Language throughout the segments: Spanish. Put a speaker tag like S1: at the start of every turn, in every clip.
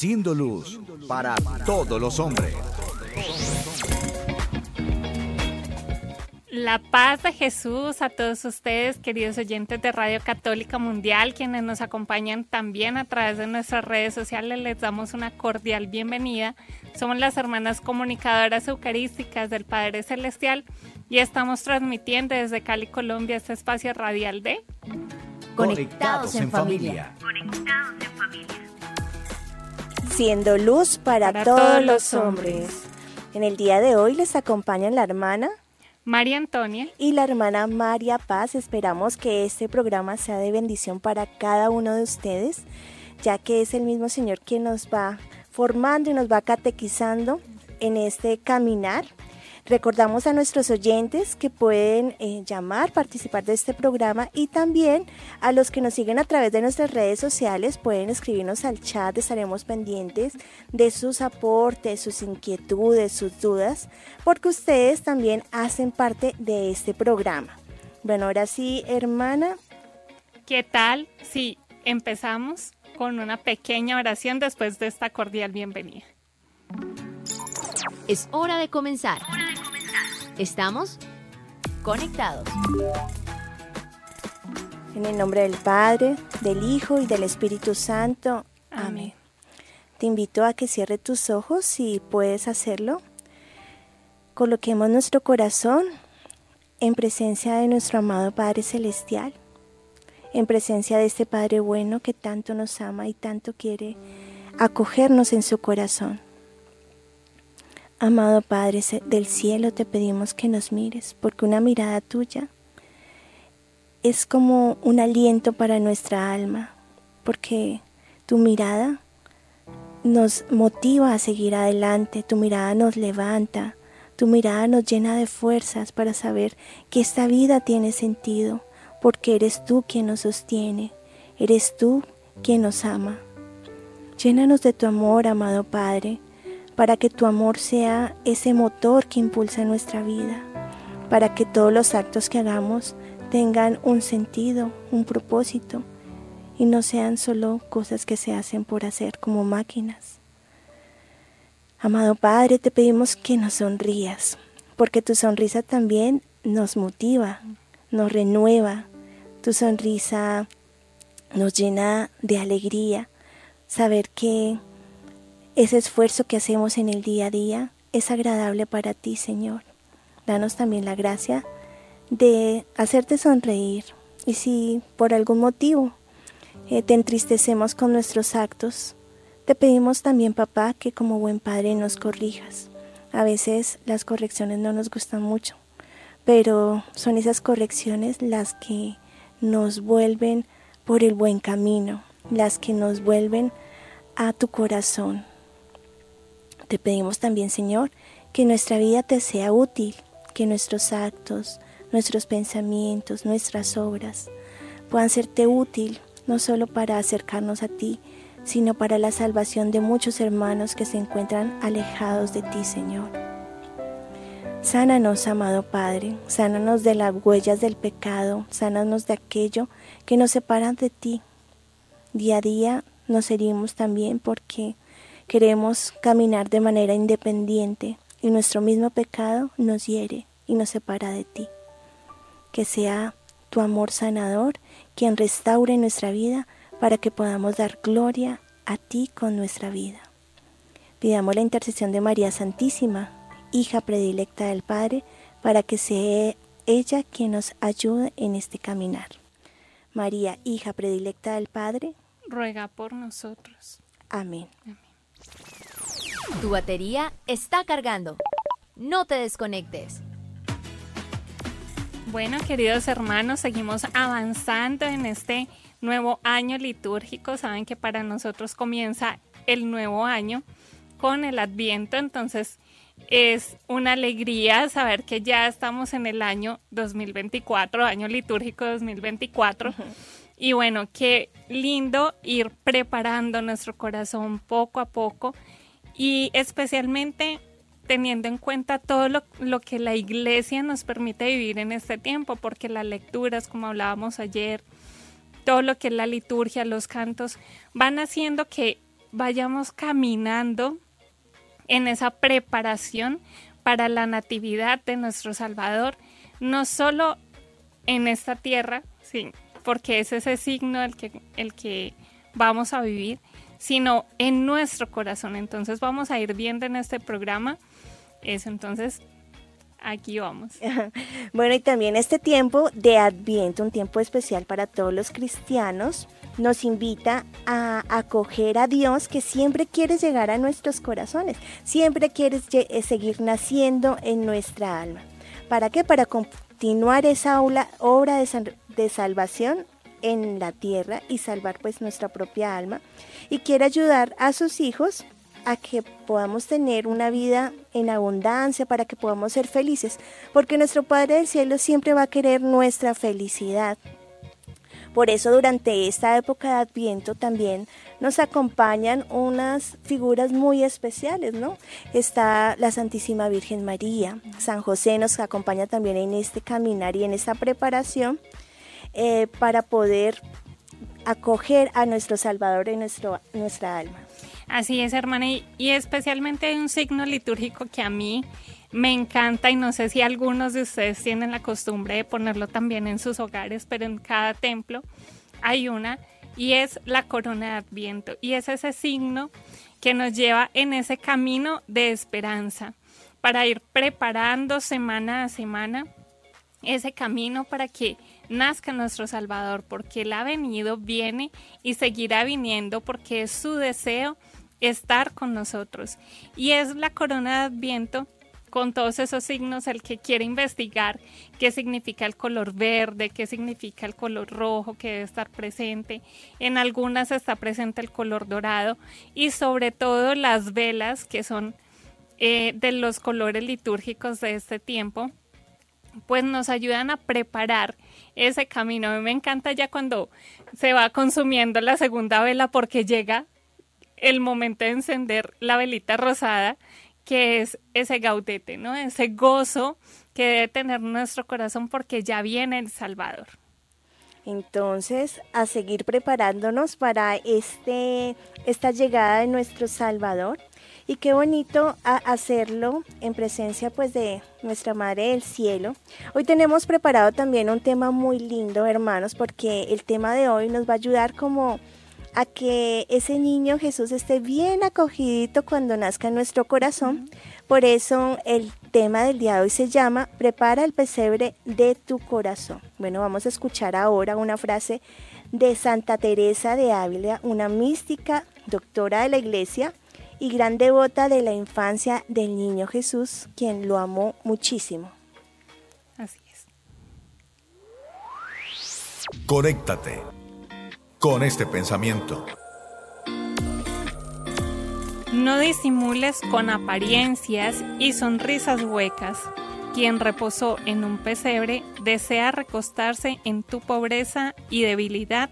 S1: Siendo luz para todos los hombres.
S2: La paz de Jesús a todos ustedes, queridos oyentes de Radio Católica Mundial, quienes nos acompañan también a través de nuestras redes sociales, les damos una cordial bienvenida. Somos las hermanas comunicadoras eucarísticas del Padre Celestial y estamos transmitiendo desde Cali, Colombia, este espacio radial de
S1: Conectados en familia.
S3: Conectados en familia. Siendo luz para, todos, los hombres. En el día de hoy les acompañan la hermana
S2: María Antonia
S3: y la hermana María Paz. Esperamos que este programa sea de bendición para cada uno de ustedes, ya que es el mismo Señor quien nos va formando y nos va catequizando en este caminar Recordamos a nuestros oyentes que pueden eh, llamar, participar de este programa y también a los que nos siguen a través de nuestras redes sociales pueden escribirnos al chat, estaremos pendientes de sus aportes, sus inquietudes, sus dudas, porque ustedes también hacen parte de este programa. Bueno, ahora sí, hermana.
S2: ¿Qué tal? Sí, empezamos con una pequeña oración después de esta cordial bienvenida.
S4: Es hora de comenzar. Estamos conectados.
S3: En el nombre del Padre, del Hijo y del Espíritu Santo.
S2: Amén.
S3: Te invito a que cierre tus ojos si puedes hacerlo. Coloquemos nuestro corazón en presencia de nuestro amado Padre Celestial, en presencia de este Padre bueno que tanto nos ama y tanto quiere acogernos en su corazón. Amado Padre del cielo, te pedimos que nos mires, porque una mirada tuya es como un aliento para nuestra alma, porque tu mirada nos motiva a seguir adelante, tu mirada nos levanta, tu mirada nos llena de fuerzas para saber que esta vida tiene sentido, porque eres tú quien nos sostiene, eres tú quien nos ama. Llénanos de tu amor, amado Padre, para que tu amor sea ese motor que impulsa nuestra vida, para que todos los actos que hagamos tengan un sentido, un propósito, y no sean solo cosas que se hacen por hacer como máquinas. Amado Padre, te pedimos que nos sonrías, porque tu sonrisa también nos motiva, nos renueva, tu sonrisa nos llena de alegría, saber que ese esfuerzo que hacemos en el día a día es agradable para ti, Señor. Danos también la gracia de hacerte sonreír. Y si por algún motivo eh, te entristecemos con nuestros actos, te pedimos también, papá, que como buen padre nos corrijas. A veces las correcciones no nos gustan mucho, pero son esas correcciones las que nos vuelven por el buen camino, las que nos vuelven a tu corazón, te pedimos también, Señor, que nuestra vida te sea útil, que nuestros actos, nuestros pensamientos, nuestras obras puedan serte útil, no solo para acercarnos a ti, sino para la salvación de muchos hermanos que se encuentran alejados de ti, Señor. Sánanos, amado Padre, sánanos de las huellas del pecado, sánanos de aquello que nos separa de ti. Día a día nos herimos también porque Queremos caminar de manera independiente y nuestro mismo pecado nos hiere y nos separa de ti. Que sea tu amor sanador quien restaure nuestra vida para que podamos dar gloria a ti con nuestra vida. Pidamos la intercesión de María Santísima, hija predilecta del Padre, para que sea ella quien nos ayude en este caminar. María, hija predilecta del Padre,
S2: ruega por nosotros.
S3: Amén.
S4: Tu batería está cargando. No te desconectes.
S2: Bueno, queridos hermanos, seguimos avanzando en este nuevo año litúrgico. Saben que para nosotros comienza el nuevo año con el adviento, entonces es una alegría saber que ya estamos en el año 2024, año litúrgico 2024. Y bueno, qué lindo ir preparando nuestro corazón poco a poco y especialmente teniendo en cuenta todo lo, lo, que la iglesia nos permite vivir en este tiempo, porque las lecturas, como hablábamos ayer, todo lo que es la liturgia, los cantos, van haciendo que vayamos caminando en esa preparación para la natividad de nuestro Salvador, no solo en esta tierra, sí, porque es ese signo el que, el que vamos a vivir, sino en nuestro corazón. Entonces vamos a ir viendo en este programa eso. Entonces, aquí vamos.
S3: Bueno, y también este tiempo de Adviento, un tiempo especial para todos los cristianos, nos invita a acoger a Dios que siempre quiere llegar a nuestros corazones, siempre quiere eh, seguir naciendo en nuestra alma. ¿Para qué? Para continuar esa obra de, de salvación en la tierra y salvar pues nuestra propia alma y quiere ayudar a sus hijos a que podamos tener una vida en abundancia, para que podamos ser felices, porque nuestro Padre del Cielo siempre va a querer nuestra felicidad. Por eso durante esta época de Adviento también nos acompañan unas figuras muy especiales, ¿no? Está la Santísima Virgen María, San José nos acompaña también en este caminar y en esta preparación eh, para poder acoger a nuestro Salvador en nuestro, nuestra alma.
S2: Así es, hermana, y, especialmente hay un signo litúrgico que a mí me encanta y no sé si algunos de ustedes tienen la costumbre de ponerlo también en sus hogares, pero en cada templo hay una y es la corona de Adviento y es ese signo que nos lleva en ese camino de esperanza para ir preparando semana a semana ese camino para que nazca nuestro Salvador, porque Él ha venido, viene y seguirá viniendo porque es su deseo estar con nosotros. Y es la corona de Adviento con todos esos signos el que quiere investigar qué significa el color verde, qué significa el color rojo que debe estar presente. En algunas está presente el color dorado y sobre todo las velas que son eh, de los colores litúrgicos de este tiempo, pues nos ayudan a preparar ese camino. A mí me encanta ya cuando se va consumiendo la segunda vela porque llega el momento de encender la velita rosada, que es ese gaudete, ¿no? Ese gozo que debe tener nuestro corazón porque ya viene el Salvador.
S3: Entonces, a seguir preparándonos para este, esta llegada de nuestro Salvador. Y qué bonito hacerlo en presencia pues de nuestra Madre del Cielo. Hoy tenemos preparado también un tema muy lindo, hermanos, porque el tema de hoy nos va a ayudar como a que ese niño Jesús esté bien acogidito cuando nazca en nuestro corazón. Por eso el tema del día de hoy se llama Prepara el pesebre de tu corazón. Bueno, vamos a escuchar ahora una frase de Santa Teresa de Ávila, una mística, doctora de la iglesia y gran devota de la infancia del niño Jesús, quien lo amó muchísimo.
S2: Así es.
S1: Conéctate con este pensamiento.
S2: No disimules con apariencias y sonrisas huecas. Quien reposó en un pesebre desea recostarse en tu pobreza y debilidad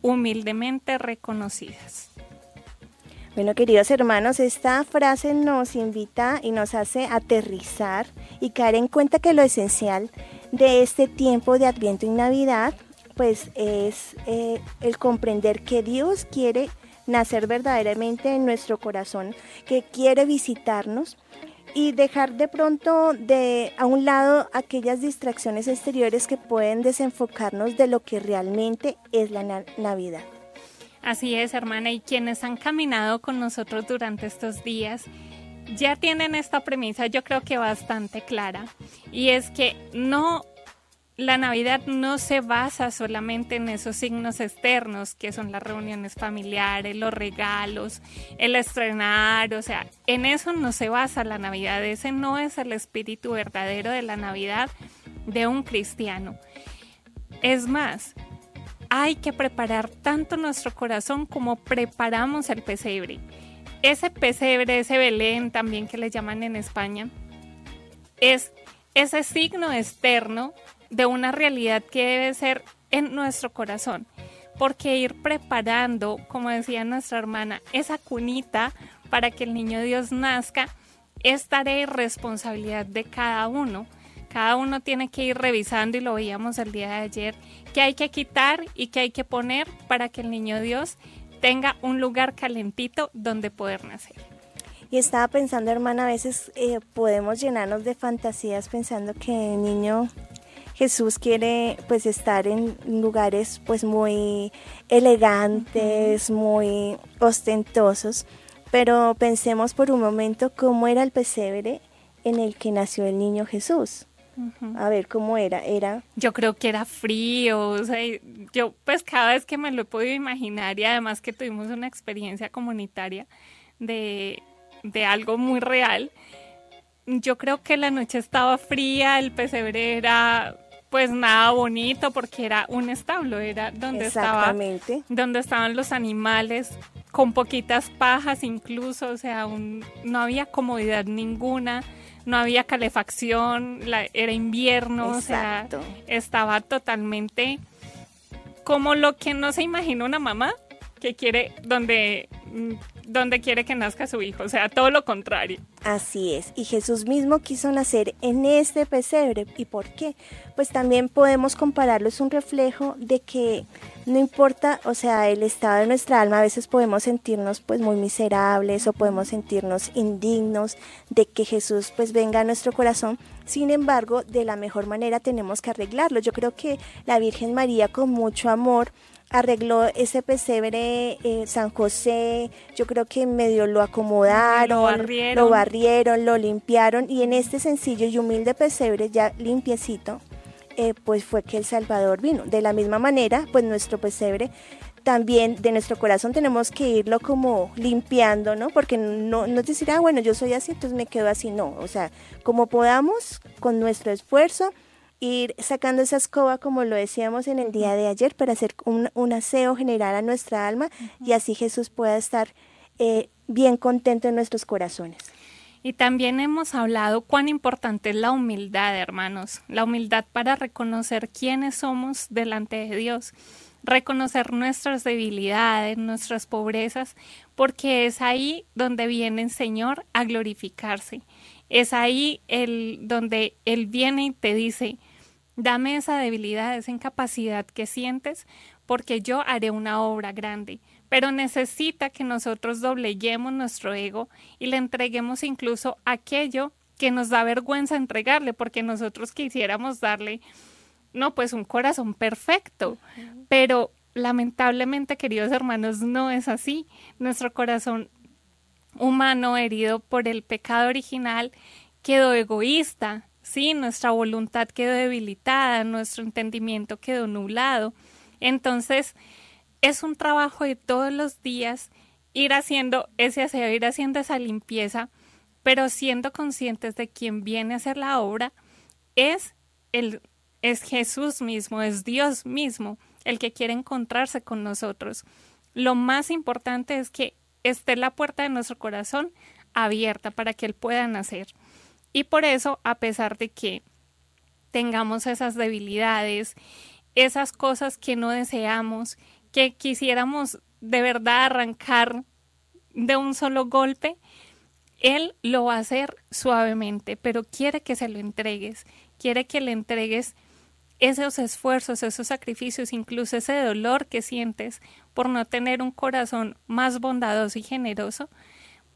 S2: humildemente reconocidas.
S3: Bueno, queridos hermanos, esta frase nos invita y nos hace aterrizar y caer en cuenta que lo esencial de este tiempo de Adviento y Navidad pues es eh, el comprender que Dios quiere nacer verdaderamente en nuestro corazón, que quiere visitarnos y dejar de pronto de a un lado aquellas distracciones exteriores que pueden desenfocarnos de lo que realmente es la Navidad.
S2: Así es, hermana, y quienes han caminado con nosotros durante estos días ya tienen esta premisa, yo creo que bastante clara, y es que no la Navidad no se basa solamente en esos signos externos que son las reuniones familiares, los regalos, el estrenar, o sea, en eso no se basa la Navidad, ese no es el espíritu verdadero de la Navidad de un cristiano. Es más, hay que preparar tanto nuestro corazón como preparamos el pesebre. Ese pesebre, ese Belén también que le llaman en España, es ese signo externo de una realidad que debe ser en nuestro corazón. Porque ir preparando, como decía nuestra hermana, esa cunita para que el niño Dios nazca es tarea y responsabilidad de cada uno. Cada uno tiene que ir revisando, y lo veíamos el día de ayer, que hay que quitar y que hay que poner para que el niño Dios tenga un lugar calentito donde poder nacer.
S3: Y estaba pensando, hermana, a veces eh, podemos llenarnos de fantasías pensando que el niño Jesús quiere pues estar en lugares pues muy elegantes, muy ostentosos, pero pensemos por un momento cómo era el pesebre en el que nació el niño Jesús. A ver cómo era, era.
S2: Yo creo que era frío, o sea, yo pues cada vez que me lo he podido imaginar y además que tuvimos una experiencia comunitaria de, de algo muy real, yo creo que la noche estaba fría, el pesebre era pues nada bonito porque era un establo, era donde estaba donde estaban los animales con poquitas pajas incluso, o sea, no había comodidad ninguna, no había calefacción, era invierno, o sea, estaba totalmente como lo que no se imagina una mamá que quiere donde donde quiere que nazca su hijo, o sea, todo lo contrario.
S3: Así es, y Jesús mismo quiso nacer en este pesebre. ¿Y por qué? Pues también podemos compararlo, es un reflejo de que no importa, o sea, el estado de nuestra alma, a veces podemos sentirnos pues muy miserables o podemos sentirnos indignos de que Jesús pues venga a nuestro corazón, sin embargo, de la mejor manera tenemos que arreglarlo. Yo creo que la Virgen María con mucho amor arregló ese pesebre eh, San José, yo creo que medio lo acomodaron, lo barrieron. lo barrieron, lo limpiaron y en este sencillo y humilde pesebre ya limpiecito, eh, pues fue que el Salvador vino. De la misma manera, pues nuestro pesebre también de nuestro corazón tenemos que irlo como limpiando, ¿no? Porque no, no decir, ah, bueno, yo soy así, entonces me quedo así, no, o sea, como podamos, con nuestro esfuerzo, ir sacando esa escoba, como lo decíamos en el día de ayer, para hacer un, aseo general a nuestra alma y así Jesús pueda estar eh, bien contento en nuestros corazones.
S2: Y también hemos hablado cuán importante es la humildad, hermanos, la humildad para reconocer quiénes somos delante de Dios, reconocer nuestras debilidades, nuestras pobrezas, porque es ahí donde viene el Señor a glorificarse. Es ahí el donde Él viene y te dice, Dame esa debilidad, esa incapacidad que sientes, porque yo haré una obra grande. Pero necesita que nosotros dobleguemos nuestro ego y le entreguemos incluso aquello que nos da vergüenza entregarle, porque nosotros quisiéramos darle, no, pues un corazón perfecto, pero lamentablemente, queridos hermanos, no es así. Nuestro corazón humano herido por el pecado original quedó egoísta, ¿sí? Nuestra voluntad quedó debilitada, nuestro entendimiento quedó nublado. Entonces, es un trabajo de todos los días ir haciendo ese aseo, ir haciendo esa limpieza, pero siendo conscientes de quien viene a hacer la obra es el es Jesús mismo, es Dios mismo el que quiere encontrarse con nosotros. Lo más importante es que esté la puerta de nuestro corazón abierta para que Él pueda nacer. Y por eso, a pesar de que tengamos esas debilidades, esas cosas que no deseamos, que quisiéramos de verdad arrancar de un solo golpe, Él lo va a hacer suavemente, pero quiere que se lo entregues, quiere que le entregues esos esfuerzos, esos sacrificios, incluso ese dolor que sientes por no tener un corazón más bondadoso y generoso,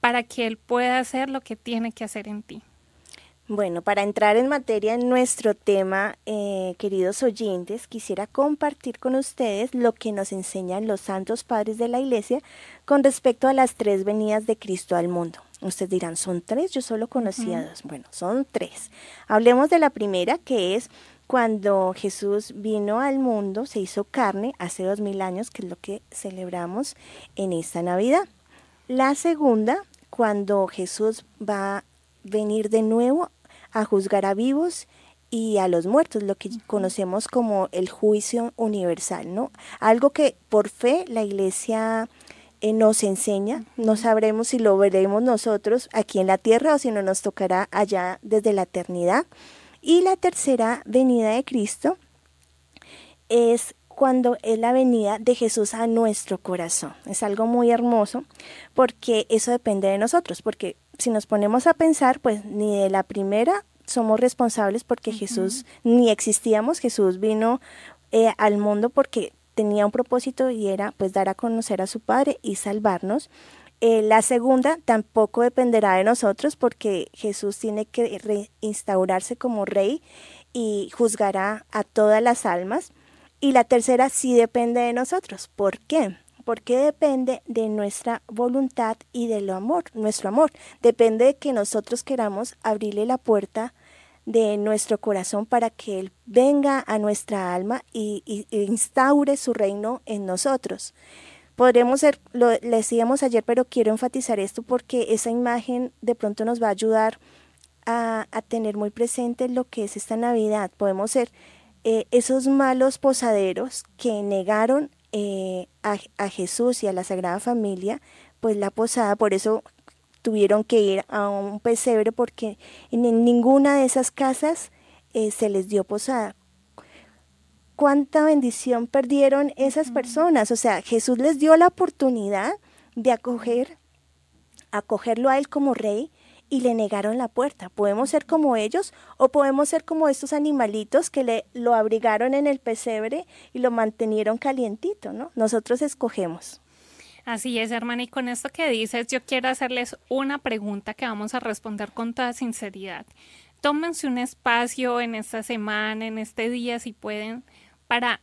S2: para que Él pueda hacer lo que tiene que hacer en ti.
S3: Bueno, para entrar en materia en nuestro tema, eh, queridos oyentes, quisiera compartir con ustedes lo que nos enseñan los santos padres de la Iglesia con respecto a las tres venidas de Cristo al mundo. Ustedes dirán, ¿son tres? Yo solo conocía dos. Bueno, son tres. Hablemos de la primera, que es cuando Jesús vino al mundo, se hizo carne hace dos mil años, que es lo que celebramos en esta Navidad. La segunda, cuando Jesús va venir de nuevo a juzgar a vivos y a los muertos, lo que conocemos como el juicio universal, ¿no? Algo que por fe la iglesia eh, nos enseña, no sabremos si lo veremos nosotros aquí en la tierra o si no nos tocará allá desde la eternidad. Y la tercera venida de Cristo es cuando es la venida de Jesús a nuestro corazón. Es algo muy hermoso porque eso depende de nosotros, porque si nos ponemos a pensar, pues ni de la primera somos responsables porque Jesús ni existíamos, Jesús vino eh, al mundo porque tenía un propósito y era pues dar a conocer a su Padre y salvarnos. Eh, la segunda tampoco dependerá de nosotros porque Jesús tiene que reinstaurarse como rey y juzgará a todas las almas. Y la tercera sí depende de nosotros. ¿Por qué? Porque depende de nuestra voluntad y del amor, nuestro amor. Depende de que nosotros queramos abrirle la puerta de nuestro corazón para que Él venga a nuestra alma y, instaure su reino en nosotros. Podremos ser, lo decíamos ayer, pero quiero enfatizar esto porque esa imagen de pronto nos va a ayudar a, tener muy presente lo que es esta Navidad. Podemos ser eh, esos malos posaderos que negaron eh, a, a, Jesús y a la Sagrada Familia, pues la posada, por eso tuvieron que ir a un pesebre porque en ninguna de esas casas eh, se les dio posada. ¿Cuánta bendición perdieron esas personas? O sea, Jesús les dio la oportunidad de acoger, acogerlo a él como rey y le negaron la puerta. Podemos ser como ellos o podemos ser como estos animalitos que le lo abrigaron en el pesebre y lo mantenieron calientito, ¿no? Nosotros escogemos.
S2: Así es, hermana, y con esto que dices, yo quiero hacerles una pregunta que vamos a responder con toda sinceridad. Tómense un espacio en esta semana, en este día, si pueden, para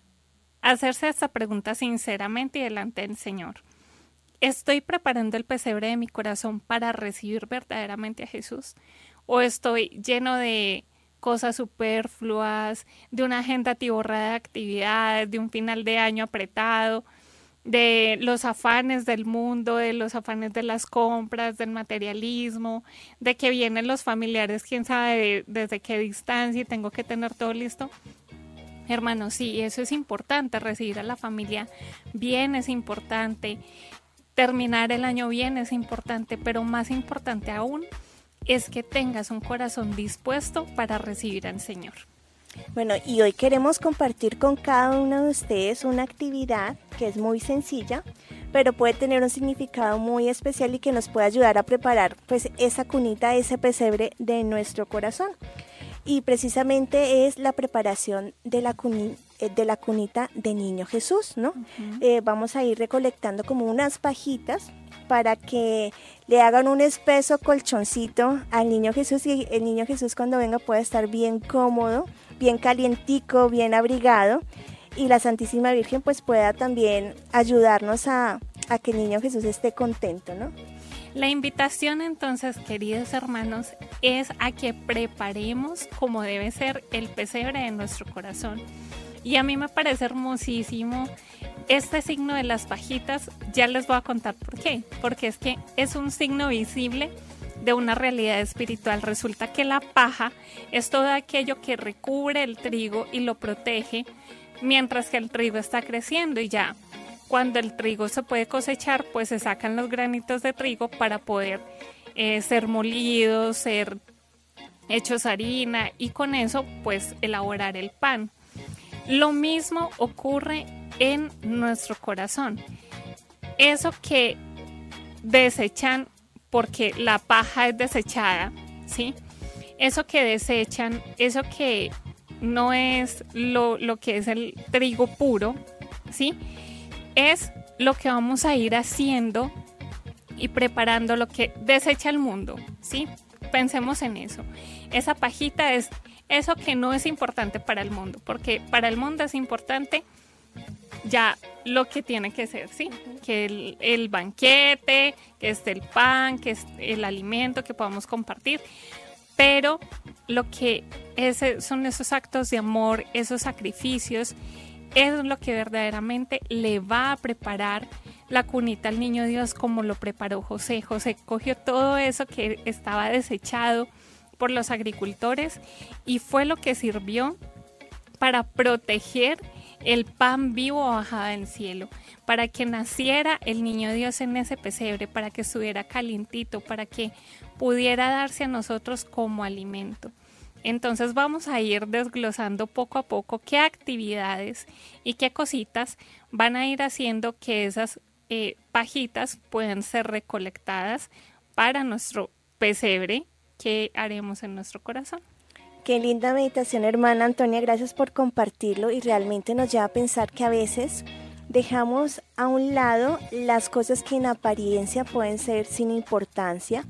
S2: hacerse esta pregunta sinceramente y delante del Señor. ¿Estoy preparando el pesebre de mi corazón para recibir verdaderamente a Jesús? ¿O estoy lleno de cosas superfluas, de una agenda atiborrada de actividades, de un final de año apretado? de los afanes del mundo, de los afanes de las compras, del materialismo, de que vienen los familiares, quién sabe desde qué distancia y tengo que tener todo listo. Hermano, sí, eso es importante, recibir a la familia bien es importante, terminar el año bien es importante, pero más importante aún es que tengas un corazón dispuesto para recibir al Señor.
S3: Bueno, y hoy queremos compartir con cada uno de ustedes una actividad que es muy sencilla, pero puede tener un significado muy especial y que nos puede ayudar a preparar pues esa cunita, ese pesebre de nuestro corazón. Y precisamente es la preparación de la, eh, de la cunita de Niño Jesús, ¿no? Eh, vamos a ir recolectando como unas pajitas para que le hagan un espeso colchoncito al Niño Jesús y el Niño Jesús cuando venga pueda estar bien cómodo bien calientico, bien abrigado y la Santísima Virgen pues pueda también ayudarnos a, que el niño Jesús esté contento, ¿no?
S2: La invitación entonces, queridos hermanos, es a que preparemos como debe ser el pesebre de nuestro corazón. Y a mí me parece hermosísimo este signo de las pajitas, ya les voy a contar por qué, porque es que es un signo visible de una realidad espiritual. Resulta que la paja es todo aquello que recubre el trigo y lo protege mientras que el trigo está creciendo y ya cuando el trigo se puede cosechar, pues se sacan los granitos de trigo para poder eh, ser molidos, ser hechos harina y con eso pues elaborar el pan. Lo mismo ocurre en nuestro corazón. Eso que desechan porque la paja es desechada, ¿sí? Eso que desechan, eso que no es lo, que es el trigo puro, ¿sí? Es lo que vamos a ir haciendo y preparando lo que desecha el mundo, ¿sí? Pensemos en eso. Esa pajita es eso que no es importante para el mundo, porque para el mundo es importante ya lo que tiene que ser, ¿sí? Que el, banquete, que esté el pan, que es el alimento que podamos compartir. Pero lo que es, son esos actos de amor, esos sacrificios, es lo que verdaderamente le va a preparar la cunita al niño Dios como lo preparó José. José cogió todo eso que estaba desechado, por los agricultores y fue lo que sirvió para proteger el pan vivo bajado del cielo, para que naciera el niño Dios en ese pesebre, para que estuviera calientito, para que pudiera darse a nosotros como alimento. Entonces vamos a ir desglosando poco a poco qué actividades y qué cositas van a ir haciendo que esas eh, pajitas puedan ser recolectadas para nuestro pesebre que haremos en nuestro corazón.
S3: Qué linda meditación, hermana Antonia, gracias por compartirlo y realmente nos lleva a pensar que a veces dejamos a un lado las cosas que en apariencia pueden ser sin importancia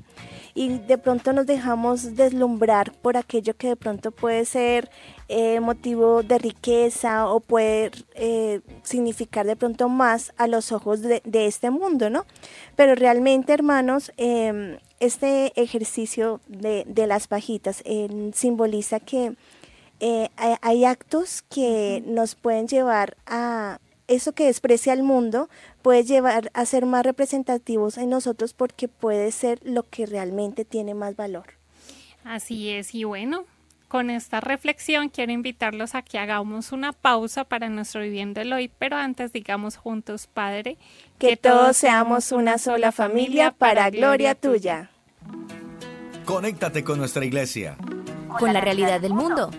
S3: y de pronto nos dejamos deslumbrar por aquello que de pronto puede ser eh, motivo de riqueza o puede eh, significar de pronto más a los ojos de, este mundo, ¿no? Pero realmente, hermanos, em, este ejercicio de, las pajitas simboliza que eh, hay actos que nos pueden llevar a eso que desprecia al mundo puede llevar a ser más representativos en nosotros porque puede ser lo que realmente tiene más valor.
S2: Así es, y bueno, con esta reflexión quiero invitarlos a que hagamos una pausa para nuestro viviendo el hoy, pero antes digamos juntos, Padre,
S3: que, todos seamos una sola familia para gloria tuya.
S1: Conéctate con nuestra iglesia.
S4: Con la realidad del mundo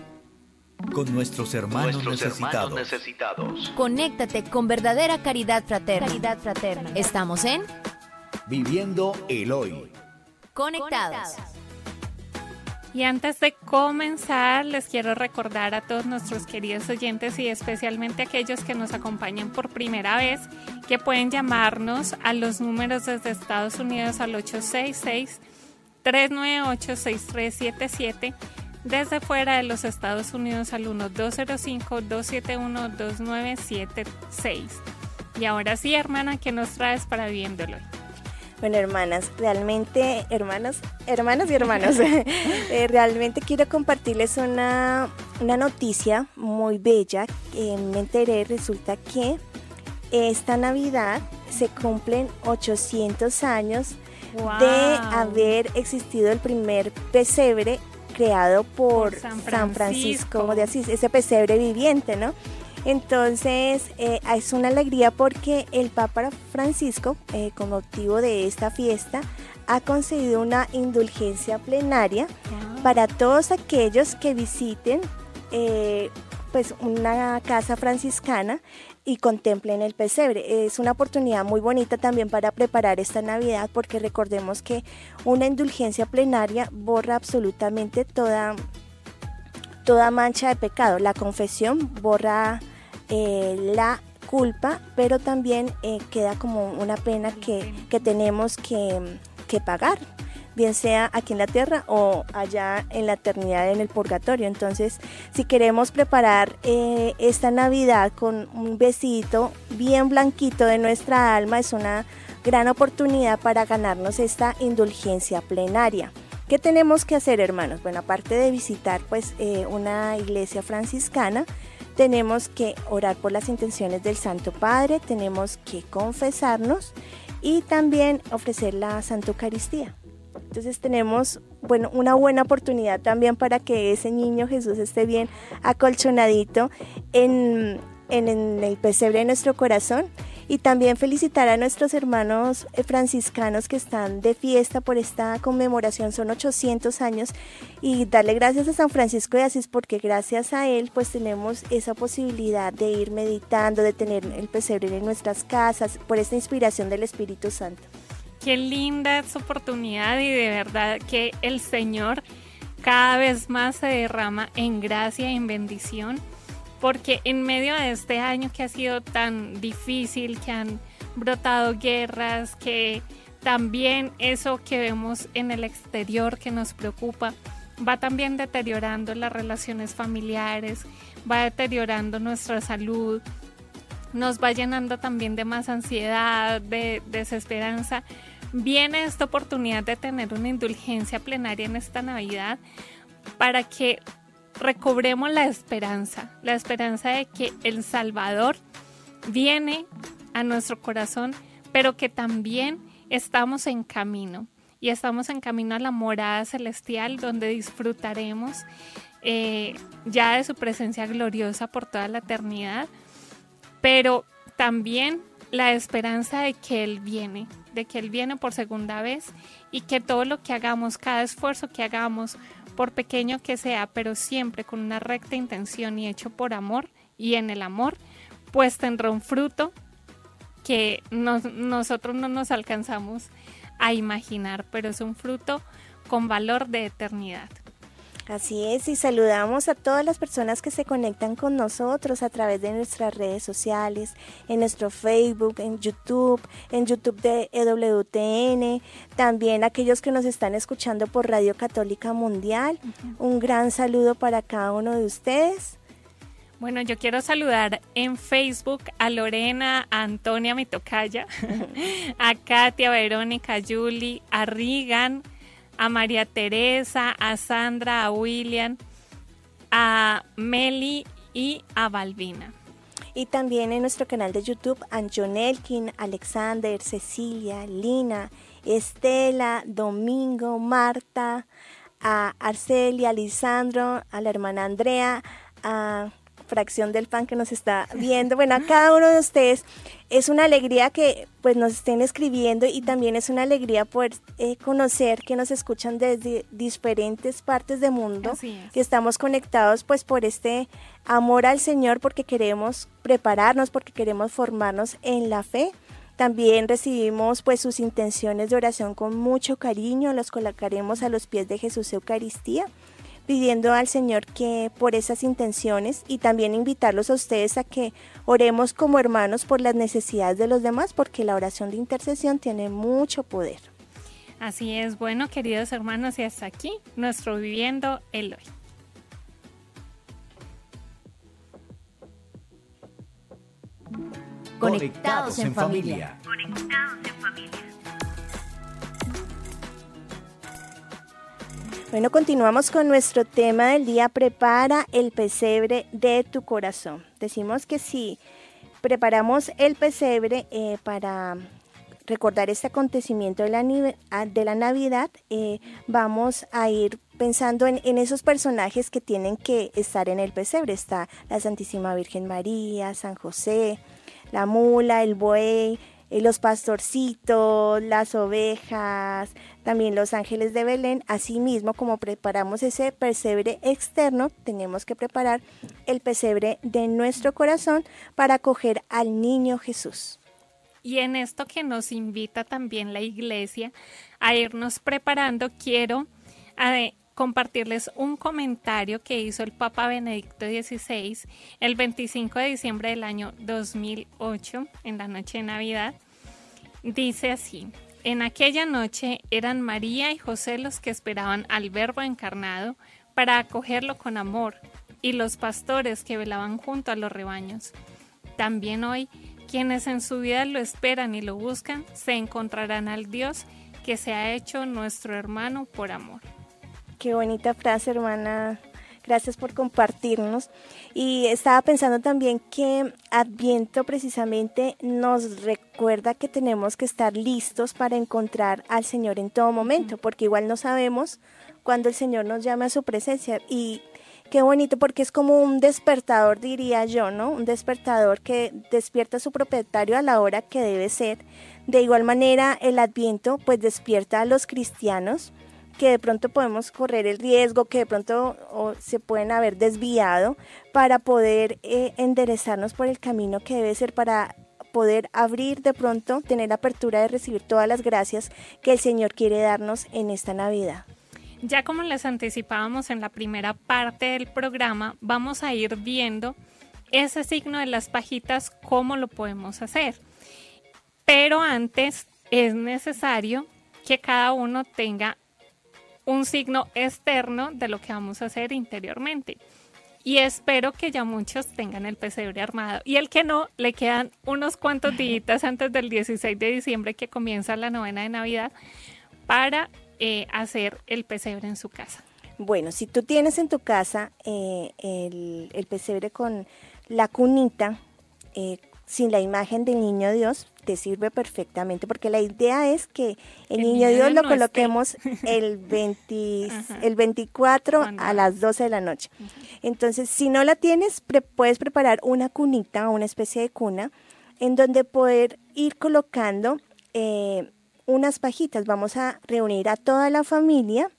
S1: con nuestros hermanos, necesitados.
S4: Conéctate con verdadera caridad fraterna. Caridad fraterna. Estamos en
S1: Viviendo el Hoy.
S4: Conectados.
S2: Y antes de comenzar, les quiero recordar a todos nuestros queridos oyentes y especialmente a aquellos que nos acompañan por primera vez que pueden llamarnos a los números desde Estados Unidos al 866 398 6377 desde fuera de los Estados Unidos al 1205-271-2976. Y ahora sí, hermana, ¿qué nos traes para viéndolo?
S3: Bueno, hermanas, realmente, hermanos, hermanos y hermanos, eh, realmente quiero compartirles una, noticia muy bella que me enteré. Resulta que esta Navidad se cumplen 800 años de haber existido el primer pesebre creado por, San, Francisco. de Asís, ese pesebre viviente, ¿no? Entonces eh, es una alegría porque el Papa Francisco, eh, con motivo de esta fiesta, ha concedido una indulgencia plenaria para todos aquellos que visiten eh, pues una casa franciscana y contemplen el pesebre. Es una oportunidad muy bonita también para preparar esta Navidad porque recordemos que una indulgencia plenaria borra absolutamente toda, toda mancha de pecado. La confesión borra eh, la culpa, pero también eh, queda como una pena que, tenemos que, que pagar bien sea aquí en la tierra o allá en la eternidad en el purgatorio. Entonces, si queremos preparar eh, esta Navidad con un besito bien blanquito de nuestra alma, es una gran oportunidad para ganarnos esta indulgencia plenaria. ¿Qué tenemos que hacer, hermanos? Bueno, aparte de visitar pues una iglesia franciscana, tenemos que orar por las intenciones del Santo Padre, tenemos que confesarnos y también ofrecer la Santa Eucaristía. Entonces tenemos bueno, una buena oportunidad también para que ese niño Jesús esté bien acolchonadito en, el pesebre de nuestro corazón. Y también felicitar a nuestros hermanos eh, franciscanos que están de fiesta por esta conmemoración, son 800 años, y darle gracias a San Francisco de Asís porque gracias a él pues tenemos esa posibilidad de ir meditando, de tener el pesebre en nuestras casas, por esta inspiración del Espíritu Santo.
S2: Qué linda esa oportunidad y de verdad que el Señor cada vez más se derrama en gracia en bendición, porque en medio de este año que ha sido tan difícil, que han brotado guerras, que también eso que vemos en el exterior que nos preocupa, va también deteriorando las relaciones familiares, va deteriorando nuestra salud, nos va llenando también de más ansiedad, de desesperanza. Viene esta oportunidad de tener una indulgencia plenaria en esta Navidad para que recobremos la esperanza, la esperanza de que el Salvador viene a nuestro corazón, pero que también estamos en camino. Y estamos en camino a la morada celestial donde disfrutaremos eh, ya de su presencia gloriosa por toda la eternidad, pero también la esperanza de que Él viene, de que Él viene por segunda vez y que todo lo que hagamos, cada esfuerzo que hagamos, por pequeño que sea, pero siempre con una recta intención y hecho por amor y en el amor, pues tendrá un fruto que nosotros no nos alcanzamos a imaginar, pero es un fruto con valor de eternidad.
S3: Así es, y saludamos a todas las personas que se conectan con nosotros a través de nuestras redes sociales, en nuestro Facebook, en YouTube, en YouTube de EWTN, también aquellos que nos están escuchando por Radio Católica Mundial. Un gran saludo para cada uno de ustedes.
S2: Bueno, yo quiero saludar en Facebook a Lorena, a Antonia Mitocaya, a Katia, a Verónica, a Julie, a Regan, a María Teresa, a Sandra, a William, a Meli y a Balbina.
S3: Y también en nuestro canal de YouTube, Anjon Elkin, Alexander, Cecilia, Lina, Estela, Domingo, Marta, a Arcelia, Lisandro, a la hermana Andrea, a fracción del pan que nos está viendo. Bueno, a cada uno de ustedes es una alegría que pues nos estén escribiendo y también es una alegría poder eh, conocer que nos escuchan desde diferentes partes del mundo, que estamos conectados pues por este amor al Señor porque queremos prepararnos, porque queremos formarnos en la fe. También recibimos pues sus intenciones de oración con mucho cariño, los colocaremos a los pies de Jesús Eucaristía pidiendo al Señor que por esas intenciones y también invitarlos a ustedes a que oremos como hermanos por las necesidades de los demás, porque la oración de intercesión tiene mucho poder.
S2: Así es, bueno, queridos hermanos, y hasta aquí nuestro Viviendo el Hoy.
S1: Conectados en familia. Conectados en familia.
S3: Bueno, continuamos con nuestro tema del día, prepara el pesebre de tu corazón. Decimos que si preparamos el pesebre eh, para recordar este acontecimiento de la, ah, de la Navidad, eh, vamos a ir pensando en, en, esos personajes que tienen que estar en el pesebre. Está la Santísima Virgen María, San José, la mula, el buey, eh, los pastorcitos, las ovejas, también los ángeles de Belén. Asimismo, como preparamos ese pesebre externo, tenemos que preparar el pesebre de nuestro corazón para acoger al niño Jesús.
S2: Y en esto que nos invita también la iglesia a irnos preparando, quiero eh, compartirles un comentario que hizo el Papa Benedicto XVI el 25 de diciembre del año 2008, en la noche de Navidad. Dice así, en aquella noche eran María y José los que esperaban al Verbo encarnado para acogerlo con amor, y los pastores que velaban junto a los rebaños. También hoy, quienes en su vida lo esperan y lo buscan, se encontrarán al Dios que se ha hecho nuestro hermano por amor.
S3: Qué bonita frase, hermana. Gracias por compartirnos. Y estaba pensando también que Adviento precisamente nos recuerda que tenemos que estar listos para encontrar al Señor en todo momento, porque igual no sabemos cuando el Señor nos llame a su presencia. Y qué bonito porque es como un despertador, diría yo, ¿no? Un despertador que despierta a su propietario a la hora que debe ser. De igual manera, el Adviento pues despierta a los cristianos que de pronto podemos correr el riesgo, que de pronto se pueden haber desviado para poder eh, enderezarnos por el camino que debe ser para poder abrir de pronto, tener apertura de recibir todas las gracias que el Señor quiere darnos en esta Navidad.
S2: Ya como les anticipábamos en la primera parte del programa, vamos a ir viendo ese signo de las pajitas, cómo lo podemos hacer. Pero antes es necesario que cada uno tenga un signo externo de lo que vamos a hacer interiormente. Y espero que ya muchos tengan el pesebre armado. Y el que no, le quedan unos cuantos días antes del 16 de diciembre que comienza la novena de Navidad para eh, hacer el pesebre en su casa.
S3: Bueno, si tú tienes en tu casa eh, el, pesebre con la cunita, eh, sin la imagen del niño Dios te sirve perfectamente, porque la idea es que el,
S2: El
S3: niño
S2: niño
S3: Dios lo
S2: no esté.
S3: coloquemos el, 20
S2: Ajá.
S3: el 24
S2: Cuando-
S3: a las 12 de la noche. Entonces, si no la tienes, pre- puedes preparar una cunita o una especie de cuna en donde poder ir colocando eh, unas pajitas. Vamos a reunir a toda la familia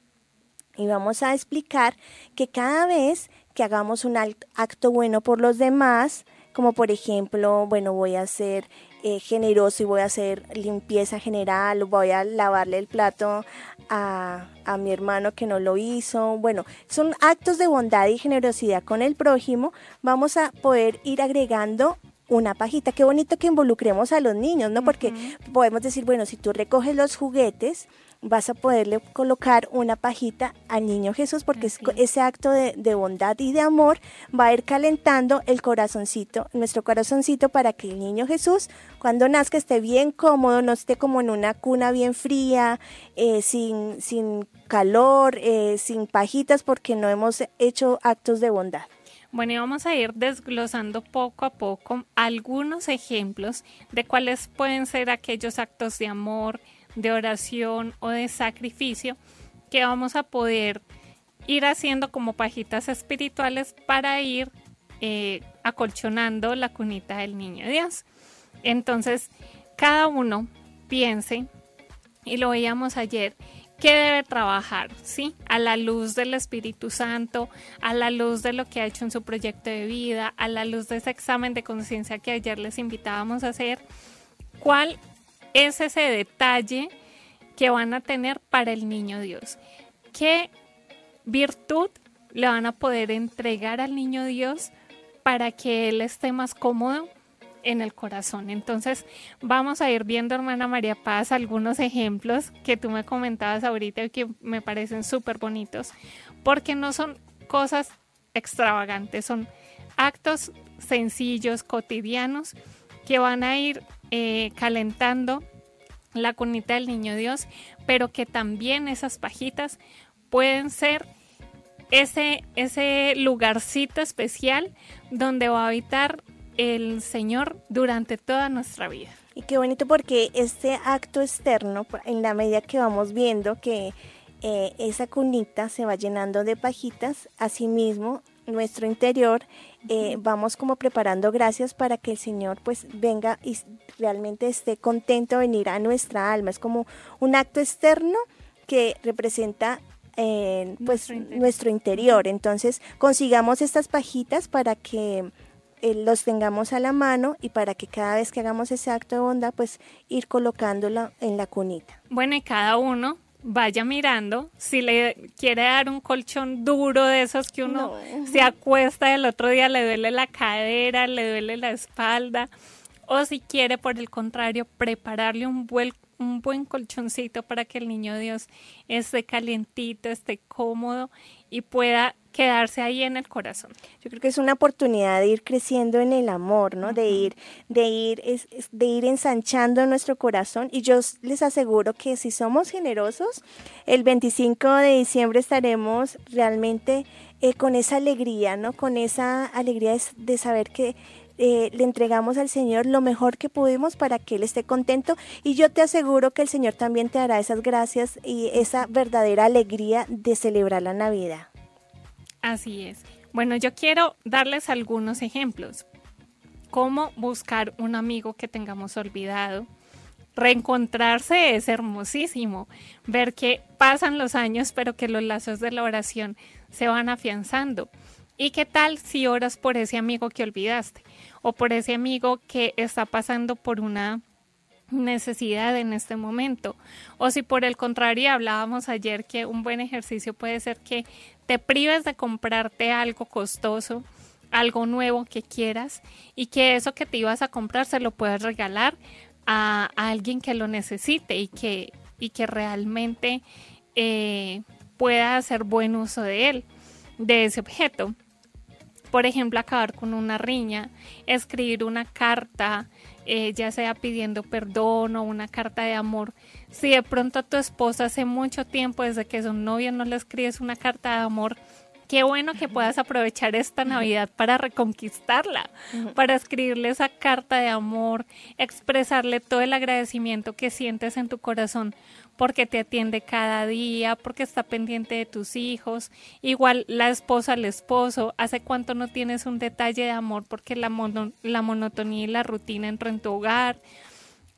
S3: y vamos a explicar que cada vez que hagamos un acto bueno por los demás, como por ejemplo, bueno, voy a ser eh, generoso y voy a hacer limpieza general, voy a lavarle el plato a, a mi hermano que no lo hizo, bueno, son actos de bondad y generosidad con el prójimo, vamos a poder ir agregando una pajita. Qué bonito que involucremos a los niños, ¿no? Porque podemos decir, bueno, si tú recoges los juguetes, vas a poderle colocar una pajita al niño Jesús, porque es ese acto de, de bondad y de amor va a ir calentando el corazoncito, nuestro corazoncito, para que el niño Jesús, cuando nazca, esté bien cómodo, no esté como en una cuna bien fría, eh, sin, sin calor, eh, sin pajitas, porque no hemos hecho actos de bondad.
S2: Bueno, y vamos a ir desglosando poco a poco algunos ejemplos de cuáles pueden ser aquellos actos de amor, de oración o de sacrificio que vamos a poder ir haciendo como pajitas espirituales para ir eh, acolchonando la cunita del niño Dios. Entonces, cada uno piense, y lo veíamos ayer, que debe trabajar, ¿sí? A la luz del Espíritu Santo, a la luz de lo que ha hecho en su proyecto de vida, a la luz de ese examen de conciencia que ayer les invitábamos a hacer, ¿cuál es ese detalle que van a tener para el niño Dios? ¿Qué virtud le van a poder entregar al niño Dios para que él esté más cómodo en el corazón. Entonces, vamos a ir viendo, hermana María Paz, algunos ejemplos que tú me comentabas ahorita y que me parecen súper bonitos, porque no son cosas extravagantes, son actos sencillos, cotidianos, que van a ir eh, calentando la cunita del niño Dios, pero que también esas pajitas pueden ser ese, ese lugarcito especial donde va a habitar el Señor durante toda nuestra vida.
S3: Y qué bonito porque este acto externo, en la medida que vamos viendo que eh, esa cunita se va llenando de pajitas, asimismo nuestro interior eh, vamos como preparando gracias para que el Señor pues venga y realmente esté contento de venir a nuestra alma. Es como un acto externo que representa eh, pues
S2: Nuestro interior.
S3: nuestro interior. Entonces consigamos estas pajitas para que eh, los tengamos a la mano y para que cada vez que hagamos ese acto de bondad, pues ir colocándolo en la cunita.
S2: Bueno, y cada uno vaya mirando si le quiere dar un colchón duro de esos que uno
S3: No.
S2: se acuesta el otro día le duele la cadera, le duele la espalda, o si quiere por el contrario prepararle un buen, un buen colchoncito para que el niño Dios esté calientito, esté cómodo y pueda quedarse ahí en el corazón.
S3: Yo creo que es una oportunidad de ir creciendo en el amor, ¿no? De ir, de ir, es- de ir ensanchando nuestro corazón. Y yo les aseguro que si somos generosos, el 25 de diciembre estaremos realmente eh, con esa alegría, ¿no? Con esa alegría de, de saber que eh, le entregamos al Señor lo mejor que pudimos para que Él esté contento. Y yo te aseguro que el Señor también te dará esas gracias y esa verdadera alegría de celebrar la Navidad.
S2: Así es. Bueno, yo quiero darles algunos ejemplos. Cómo buscar un amigo que tengamos olvidado. Reencontrarse es hermosísimo. Ver que pasan los años, pero que los lazos de la oración se van afianzando. ¿Y qué tal si oras por ese amigo que olvidaste? O por ese amigo que está pasando por una necesidad en este momento. O si por el contrario hablábamos ayer que un buen ejercicio puede ser que te prives de comprarte algo costoso, algo nuevo que quieras y que eso que te ibas a comprar se lo puedas regalar a, alguien que lo necesite y que, y que realmente eh, pueda hacer buen uso de él, de ese objeto. Por ejemplo, acabar con una riña, escribir una carta, eh, ya sea pidiendo perdón o una carta de amor. Si de pronto a tu esposa hace mucho tiempo, desde que son novios, no le escribes una carta de amor, qué bueno que puedas aprovechar esta Navidad para reconquistarla, para escribirle esa carta de amor, expresarle todo el agradecimiento que sientes en tu corazón porque te atiende cada día, porque está pendiente de tus hijos, igual la esposa al esposo, hace cuánto no tienes un detalle de amor porque la, la monotonía y la rutina entró en tu hogar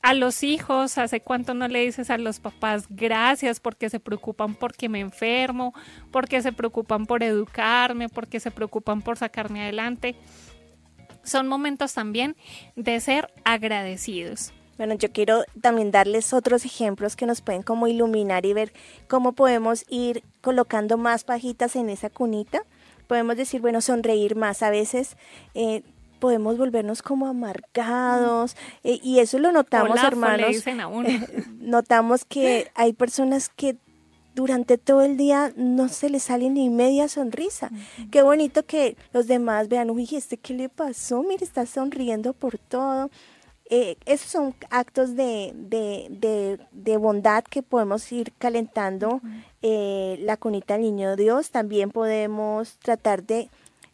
S2: a los hijos, hace cuánto no le dices a los papás gracias porque se preocupan porque me enfermo, porque se preocupan por educarme, porque se preocupan por sacarme adelante. Son momentos también de ser agradecidos.
S3: Bueno, yo quiero también darles otros ejemplos que nos pueden como iluminar y ver cómo podemos ir colocando más pajitas en esa cunita. Podemos decir, bueno, sonreír más. A veces eh, podemos volvernos como amargados eh, y eso lo notamos hermanos notamos que hay personas que durante todo el día no se les sale ni media sonrisa. Qué bonito que los demás vean, uy, ¿este qué le pasó? Mire, está sonriendo por todo. Eh, esos son actos de, de, de, bondad que podemos ir calentando eh, la cunita del niño Dios. También podemos tratar de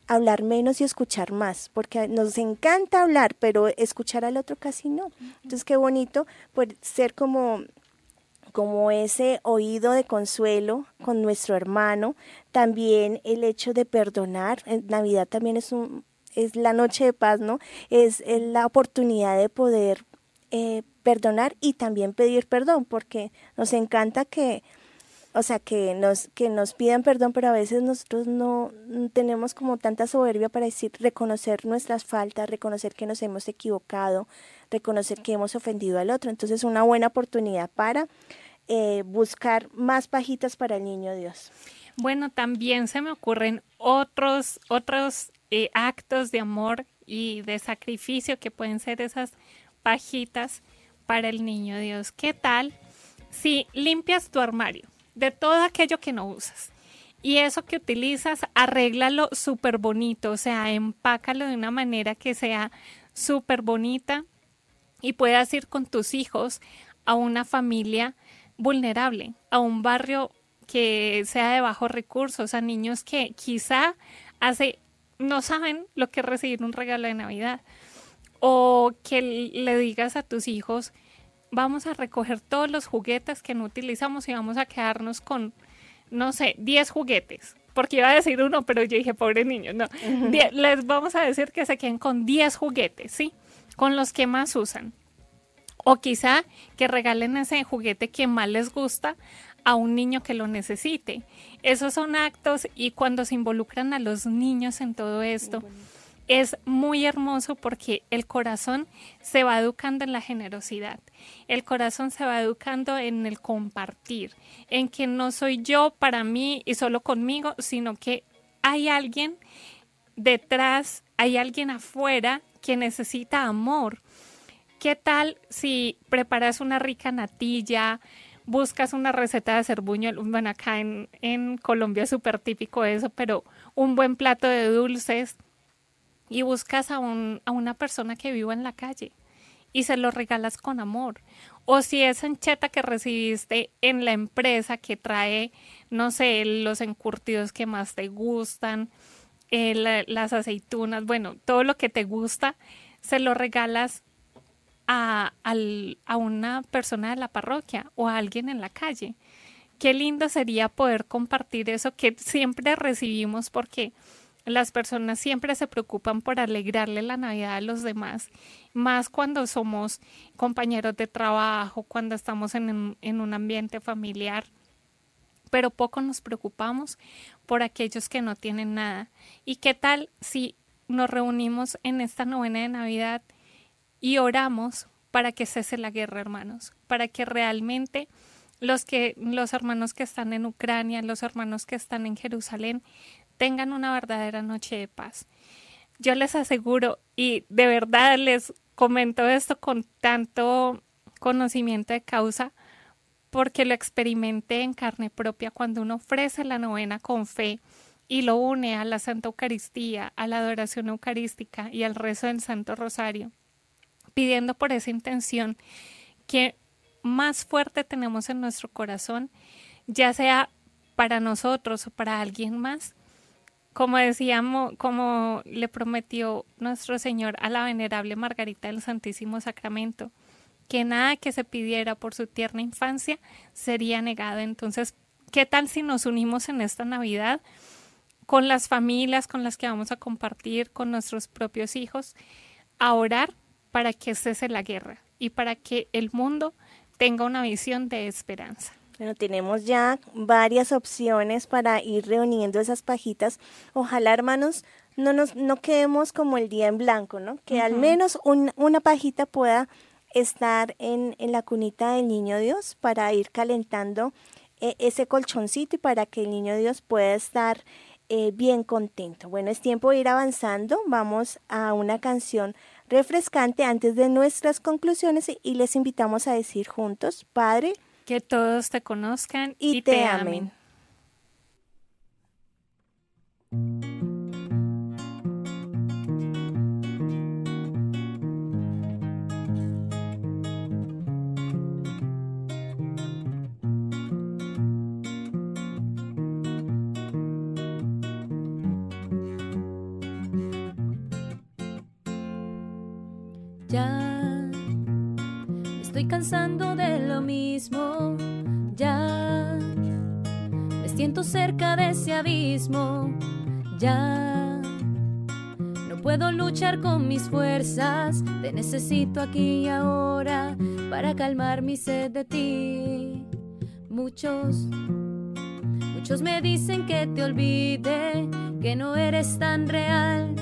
S3: hablar menos y escuchar más, porque nos encanta hablar, pero escuchar al otro casi no. Entonces, qué bonito ser como como ese oído de consuelo con nuestro hermano, también el hecho de perdonar, en Navidad también es un es la noche de paz, ¿no? Es, la oportunidad de poder eh, perdonar y también pedir perdón, porque nos encanta que o sea, que nos, que nos pidan perdón, pero a veces nosotros no tenemos como tanta soberbia para decir, reconocer nuestras faltas, reconocer que nos hemos equivocado, reconocer que hemos ofendido al otro. Entonces, es una buena oportunidad para eh, buscar más pajitas para el niño Dios.
S2: Bueno, también se me ocurren otros, otros eh, actos de amor y de sacrificio que pueden ser esas pajitas para el niño Dios. ¿Qué tal si limpias tu armario? De todo aquello que no usas. Y eso que utilizas, arréglalo súper bonito, o sea, empácalo de una manera que sea súper bonita y puedas ir con tus hijos a una familia vulnerable, a un barrio que sea de bajos recursos, a niños que quizá hace no saben lo que es recibir un regalo de Navidad. O que le digas a tus hijos, vamos a recoger todos los juguetes que no utilizamos y vamos a quedarnos con, no sé, 10 juguetes. Porque iba a decir uno, pero yo dije, pobre niño, no. les vamos a decir que se queden con 10 juguetes, ¿sí? Con los que más usan. O quizá que regalen ese juguete que más les gusta a un niño que lo necesite. Esos son actos y cuando se involucran a los niños en todo esto, es muy hermoso porque el corazón se va educando en la generosidad, el corazón se va educando en el compartir, en que no soy yo para mí y solo conmigo, sino que hay alguien detrás, hay alguien afuera que necesita amor. ¿Qué tal si preparas una rica natilla, buscas una receta de cerbuño? Bueno, acá en, en Colombia es súper típico eso, pero un buen plato de dulces, y buscas a, un, a una persona que viva en la calle y se lo regalas con amor. O si es ancheta que recibiste en la empresa que trae, no sé, los encurtidos que más te gustan, eh, las aceitunas, bueno, todo lo que te gusta, se lo regalas a, a una persona de la parroquia o a alguien en la calle. Qué lindo sería poder compartir eso que siempre recibimos porque las personas siempre se preocupan por alegrarle la Navidad a los demás, más cuando somos compañeros de trabajo, cuando estamos en, un ambiente familiar, pero poco nos preocupamos por aquellos que no tienen nada. ¿Y qué tal si nos reunimos en esta novena de Navidad y oramos para que cese la guerra, hermanos, para que realmente los que los hermanos que están en Ucrania, los hermanos que están en Jerusalén tengan una verdadera noche de paz. Yo les aseguro, y de verdad les comento esto con tanto conocimiento de causa, porque lo experimenté en carne propia cuando uno ofrece la novena con fe y lo une a la Santa Eucaristía, a la adoración eucarística y al rezo del Santo Rosario, pidiendo por esa intención que más fuerte tenemos en nuestro corazón, ya sea para nosotros o para alguien más, como decíamos, como le prometió nuestro Señor a la venerable Margarita del Santísimo Sacramento, que nada que se pidiera por su tierna infancia sería negado. Entonces, ¿qué tal si nos unimos en esta Navidad con las familias con las que vamos a compartir, con nuestros propios hijos, a orar para que cese la guerra y para que el mundo tenga una visión de esperanza?
S3: Bueno, tenemos ya varias opciones para ir reuniendo esas pajitas. Ojalá, hermanos, no nos no quedemos como el día en blanco, ¿no? Que al menos una pajita pueda estar en, en, la cunita del niño Dios para ir calentando eh, ese colchoncito y para que el niño Dios pueda estar eh, bien contento. Bueno, es tiempo de ir avanzando. Vamos a una canción refrescante antes de nuestras conclusiones y les invitamos a decir juntos, Padre,
S2: que todos te conozcan
S3: y, te, amen.
S5: Siento cerca de ese abismo. Ya no puedo luchar con mis fuerzas. Te necesito aquí y ahora para calmar mi sed de ti. Muchos, muchos me dicen que te olvide, que no eres tan real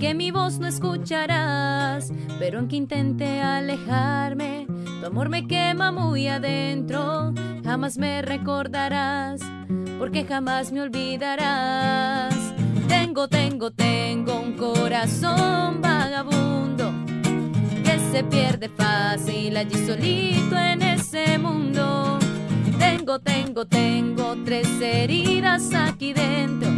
S5: que mi voz no escucharás, pero aunque intente alejarme, tu amor me quema muy adentro, jamás me recordarás, porque jamás me olvidarás. Tengo, tengo, tengo un corazón vagabundo que se pierde fácil allí solito en ese mundo. Tengo, tengo, tengo tres heridas aquí dentro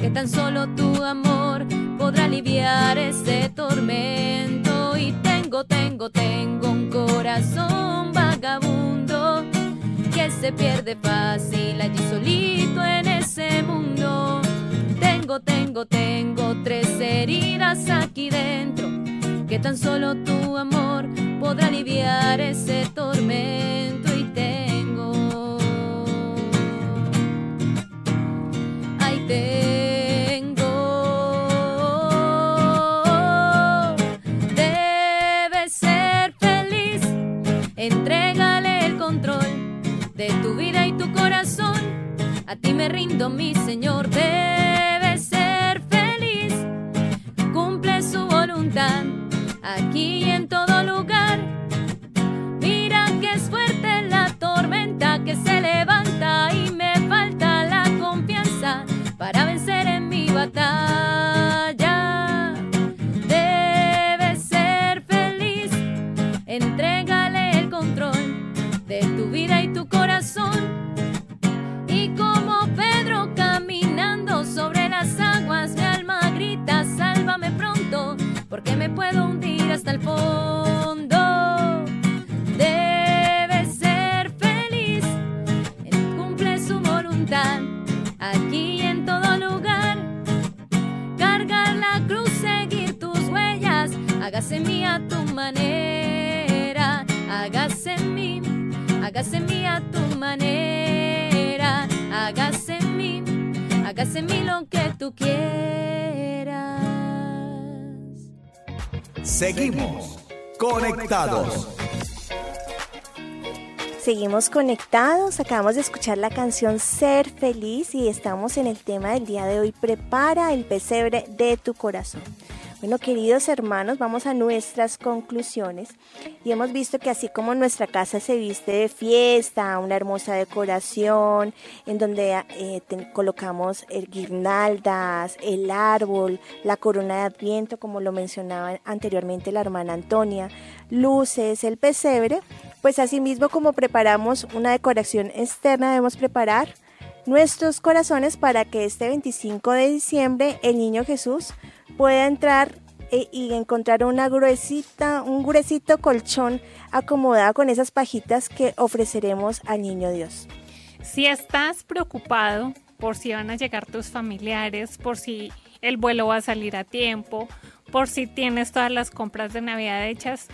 S5: que tan solo tu amor podrá aliviar ese tormento. Y tengo, tengo, tengo un corazón vagabundo se pierde fácil allí solito en ese mundo. Tengo, tengo, tengo tres heridas aquí dentro que tan solo tu amor podrá aliviar ese tormento. Y tengo, ay, tengo. A ti me rindo, mi Señor, debe ser feliz, cumple su voluntad. Aquí y puedo hundir hasta el fondo. Debe ser feliz, Él cumple su voluntad. Aquí y en todo lugar. Cargar la cruz, seguir tus huellas, hágase mía tu manera, hágase mí, hágase mía tu manera, hágase mí, hágase mí lo que tú quieras.
S1: Seguimos conectados.
S3: Seguimos conectados, acabamos de escuchar la canción Ser Feliz y estamos en el tema del día de hoy, prepara el pesebre de tu corazón. Bueno, queridos hermanos, vamos a nuestras conclusiones. Y hemos visto que así como nuestra casa se viste de fiesta, una hermosa decoración en donde eh, colocamos el guirnaldas, el árbol, la corona de adviento, como lo mencionaba anteriormente la hermana Antonia, luces, el pesebre, pues asimismo como preparamos una decoración externa debemos preparar nuestros corazones para que este 25 de diciembre el niño Jesús pueda entrar e, y encontrar una gruesita, un gruesito colchón acomodado con esas pajitas que ofreceremos al niño Dios.
S2: Si estás preocupado por si van a llegar tus familiares, por si el vuelo va a salir a tiempo, por si tienes todas las compras de Navidad hechas,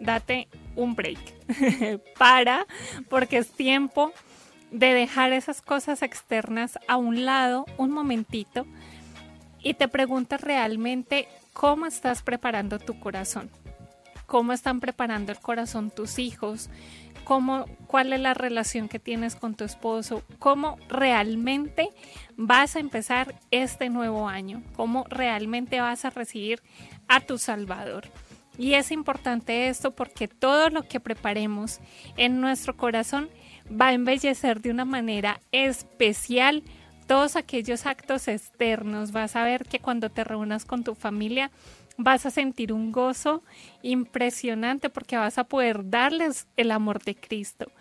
S2: date un break. Para, porque es tiempo de dejar esas cosas externas a un lado un momentito y te preguntas realmente cómo estás preparando tu corazón, cómo están preparando el corazón tus hijos, cómo, cuál es la relación que tienes con tu esposo, cómo realmente vas a empezar este nuevo año, cómo realmente vas a recibir a tu Salvador. Y es importante esto porque todo lo que preparemos en nuestro corazón va a embellecer de una manera especial todos aquellos actos externos. Vas a ver que cuando te reúnas con tu familia vas a sentir un gozo impresionante porque vas a poder darles el amor de Cristo.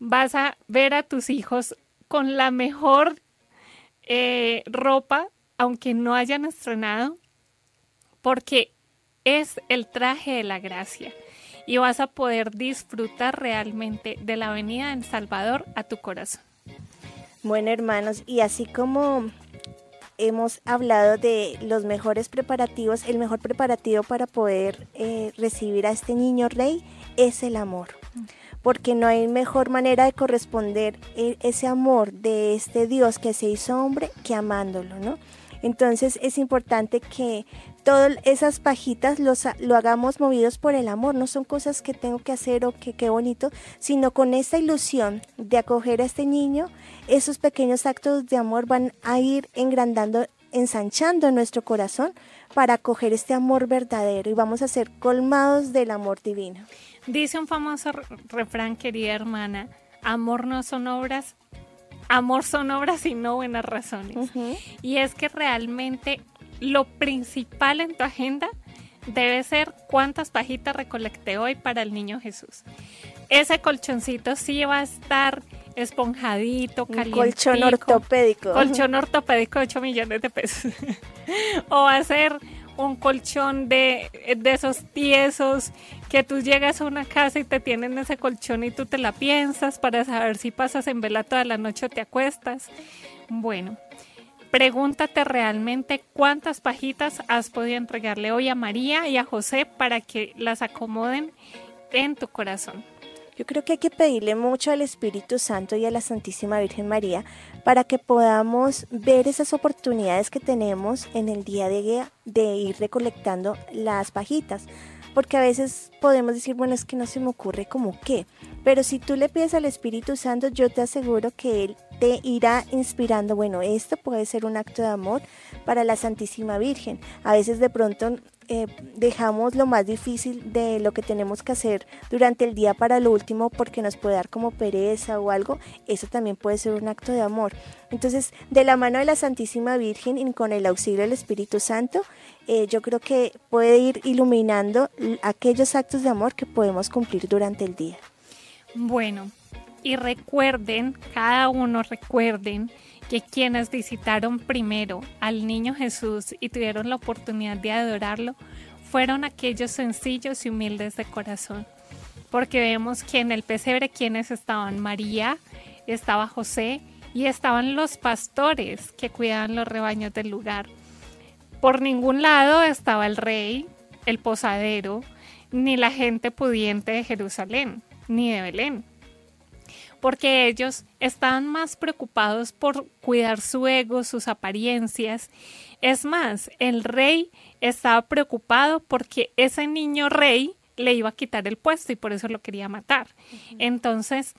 S2: Vas a ver a tus hijos con la mejor eh, ropa, aunque no hayan estrenado, porque es el traje de la gracia y vas a poder disfrutar realmente de la venida del Salvador a tu corazón.
S3: Bueno, hermanos, y así como hemos hablado de los mejores preparativos, el mejor preparativo para poder eh, recibir a este niño rey es el amor. Porque no hay mejor manera de corresponder e, ese amor de este Dios que se hizo hombre que amándolo, ¿no? Entonces es importante que todas esas pajitas los, lo hagamos movidos por el amor, no son cosas que tengo que hacer o que qué bonito, sino con esta ilusión de acoger a este niño, esos pequeños actos de amor van a ir engrandando, ensanchando nuestro corazón para acoger este amor verdadero y vamos a ser colmados del amor divino.
S2: Dice un famoso refrán, querida hermana, amor no son obras, amor son obras y no buenas razones. Y es que realmente lo principal en tu agenda debe ser cuántas pajitas recolecté hoy para el niño Jesús. Ese colchoncito sí va a estar esponjadito, caliente.
S3: Colchón ortopédico.
S2: Colchón ortopédico de 8 millones de pesos. o va a ser un colchón de, de esos tiesos que tú llegas a una casa y te tienen ese colchón y tú te la piensas para saber si pasas en vela toda la noche o te acuestas. Bueno, pregúntate realmente cuántas pajitas has podido entregarle hoy a María y a José para que las acomoden en tu corazón.
S3: Yo creo que hay que pedirle mucho al Espíritu Santo y a la Santísima Virgen María para que podamos ver esas oportunidades que tenemos en el día de, de ir recolectando las pajitas. Porque a veces podemos decir, bueno, es que no se me ocurre como qué. Pero si tú le pides al Espíritu Santo, yo te aseguro que Él te irá inspirando, bueno, esto puede ser un acto de amor para la Santísima Virgen. A veces de pronto eh, dejamos lo más difícil de lo que tenemos que hacer durante el día para lo último porque nos puede dar como pereza o algo, eso también puede ser un acto de amor. Entonces, de la mano de la Santísima Virgen y con el auxilio del Espíritu Santo, eh, yo creo que puede ir iluminando aquellos actos de amor que podemos cumplir durante el día.
S2: Bueno, y recuerden, cada uno recuerden, que quienes visitaron primero al niño Jesús y tuvieron la oportunidad de adorarlo fueron aquellos sencillos y humildes de corazón. Porque vemos que en el pesebre quienes estaban María, estaba José y estaban los pastores que cuidaban los rebaños del lugar. Por ningún lado estaba el rey, el posadero, ni la gente pudiente de Jerusalén, ni de Belén porque ellos estaban más preocupados por cuidar su ego, sus apariencias. Es más, el rey estaba preocupado porque ese niño rey le iba a quitar el puesto y por eso lo quería matar. Entonces,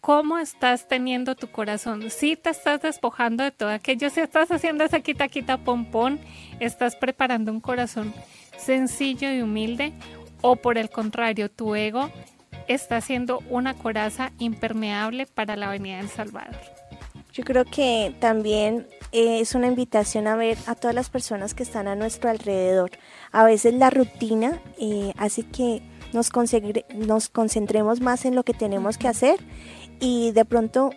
S2: ¿cómo estás teniendo tu corazón? Si te estás despojando de todo aquello, si estás haciendo ese quita quita pompón, estás preparando un corazón sencillo y humilde, o por el contrario, tu ego está siendo una coraza impermeable para la venida del Salvador.
S3: Yo creo que también eh, es una invitación a ver a todas las personas que están a nuestro alrededor. A veces la rutina eh, hace que nos, nos concentremos más en lo que tenemos que hacer y de pronto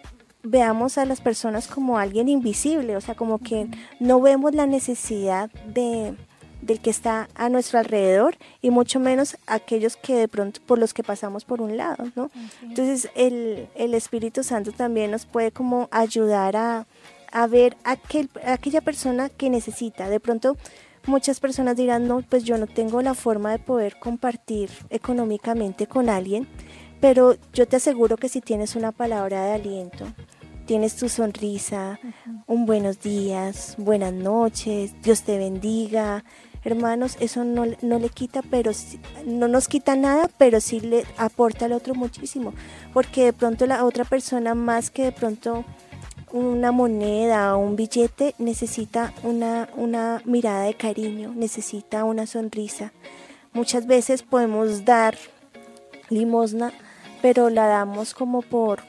S3: veamos a las personas como alguien invisible, o sea, como que no vemos la necesidad de, del que está a nuestro alrededor y mucho menos aquellos que de pronto por los que pasamos por un lado, ¿no? Entonces el, el, Espíritu Santo también nos puede como ayudar a, a ver aquel, aquella persona que necesita. De pronto muchas personas dirán, no, pues yo no tengo la forma de poder compartir económicamente con alguien, pero yo te aseguro que si tienes una palabra de aliento, tienes tu sonrisa, un buenos días, buenas noches, Dios te bendiga. Hermanos, eso no, no le quita, pero no nos quita nada, pero sí le aporta al otro muchísimo, porque de pronto la otra persona más que de pronto una moneda o un billete necesita una, una mirada de cariño, necesita una sonrisa. Muchas veces podemos dar limosna, pero la damos como por,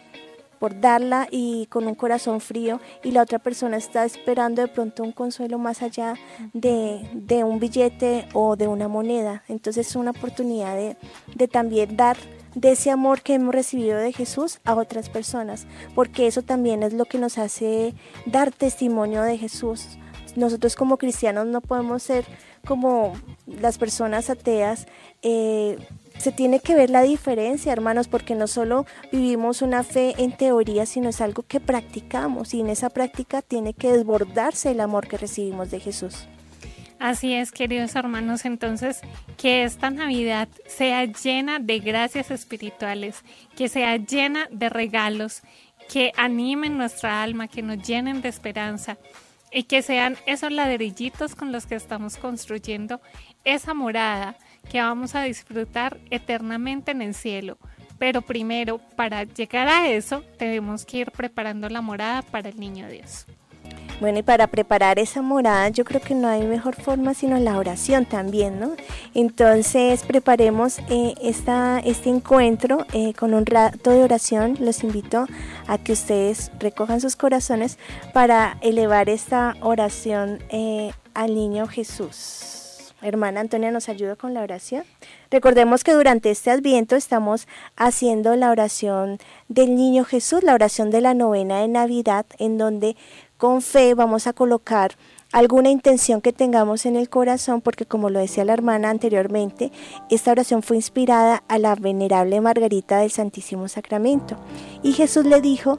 S3: por darla y con un corazón frío y la otra persona está esperando de pronto un consuelo más allá de, de un billete o de una moneda. Entonces es una oportunidad de, de también dar de ese amor que hemos recibido de Jesús a otras personas, porque eso también es lo que nos hace dar testimonio de Jesús. Nosotros como cristianos no podemos ser como las personas ateas. Eh, se tiene que ver la diferencia, hermanos, porque no solo vivimos una fe en teoría, sino es algo que practicamos y en esa práctica tiene que desbordarse el amor que recibimos de Jesús.
S2: Así es, queridos hermanos, entonces que esta Navidad sea llena de gracias espirituales, que sea llena de regalos, que animen nuestra alma, que nos llenen de esperanza y que sean esos ladrillitos con los que estamos construyendo esa morada que vamos a disfrutar eternamente en el cielo. Pero primero, para llegar a eso, tenemos que ir preparando la morada para el niño Dios.
S3: Bueno, y para preparar esa morada yo creo que no hay mejor forma sino la oración también, ¿no? Entonces preparemos eh, esta, este encuentro eh, con un rato de oración. Los invito a que ustedes recojan sus corazones para elevar esta oración eh, al niño Jesús. Hermana Antonia, ¿nos ayuda con la oración? Recordemos que durante este adviento estamos haciendo la oración del niño Jesús, la oración de la novena de Navidad, en donde con fe vamos a colocar alguna intención que tengamos en el corazón, porque como lo decía la hermana anteriormente, esta oración fue inspirada a la venerable Margarita del Santísimo Sacramento. Y Jesús le dijo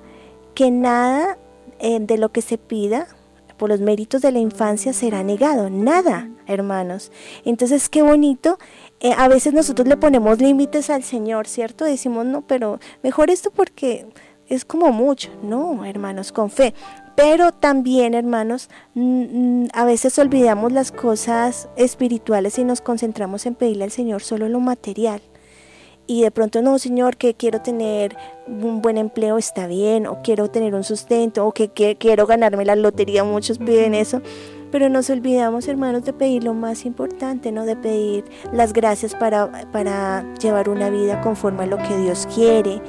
S3: que nada eh, de lo que se pida por los méritos de la infancia será negado, nada, hermanos. Entonces, qué bonito. Eh, a veces nosotros le ponemos límites al Señor, ¿cierto? Decimos, no, pero mejor esto porque es como mucho. No, hermanos, con fe. Pero también, hermanos, a veces olvidamos las cosas espirituales y nos concentramos en pedirle al Señor solo lo material. Y de pronto, no, Señor, que quiero tener un buen empleo, está bien, o quiero tener un sustento, o que, quiero ganarme la lotería, muchos piden eso. Pero nos olvidamos, hermanos, de pedir lo más importante, ¿no? De pedir las gracias para, para llevar una vida conforme a lo que Dios quiere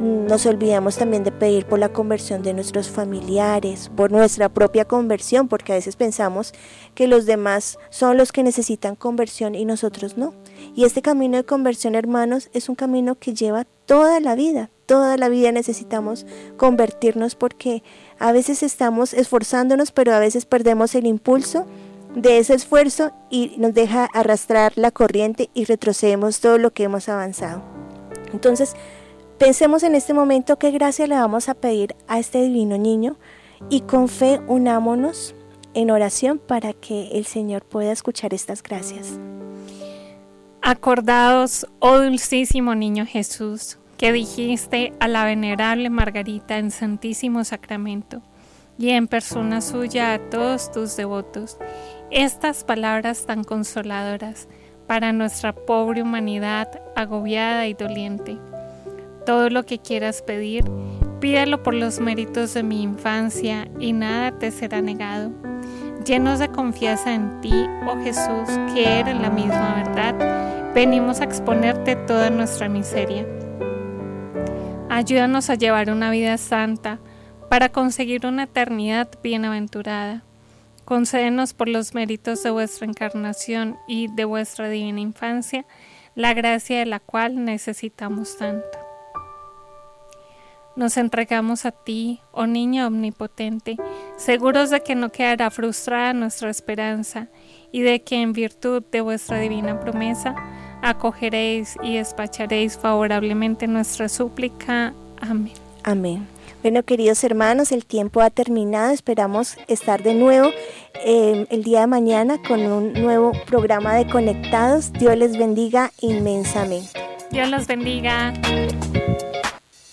S3: nos olvidamos también de pedir por la conversión de nuestros familiares, por nuestra propia conversión, porque a veces pensamos que los demás son los que necesitan conversión y nosotros no. Y este camino de conversión, hermanos, es un camino que lleva toda la vida. Toda la vida necesitamos convertirnos porque a veces estamos esforzándonos, pero a veces perdemos el impulso de ese esfuerzo y nos deja arrastrar la corriente y retrocedemos todo lo que hemos avanzado. Entonces, Pensemos en este momento qué gracia le vamos a pedir a este divino niño y con fe unámonos en oración para que el Señor pueda escuchar estas gracias.
S2: Acordaos, oh dulcísimo niño Jesús, que dijiste a la venerable Margarita en Santísimo Sacramento y en persona suya a todos tus devotos, estas palabras tan consoladoras para nuestra pobre humanidad agobiada y doliente todo lo que quieras pedir, pídelo por los méritos de mi infancia y nada te será negado. Llenos de confianza en ti, oh Jesús, que eres la misma verdad, venimos a exponerte toda nuestra miseria. Ayúdanos a llevar una vida santa para conseguir una eternidad bienaventurada. Concédenos por los méritos de vuestra encarnación y de vuestra divina infancia la gracia de la cual necesitamos tanto. Nos entregamos a ti, oh niño omnipotente, seguros de que no quedará frustrada nuestra esperanza y de que en virtud de vuestra divina promesa acogeréis y despacharéis favorablemente nuestra súplica. Amén.
S3: Amén. Bueno, queridos hermanos, el tiempo ha terminado. Esperamos estar de nuevo eh, el día de mañana con un nuevo programa de Conectados. Dios les bendiga inmensamente.
S2: Dios los bendiga.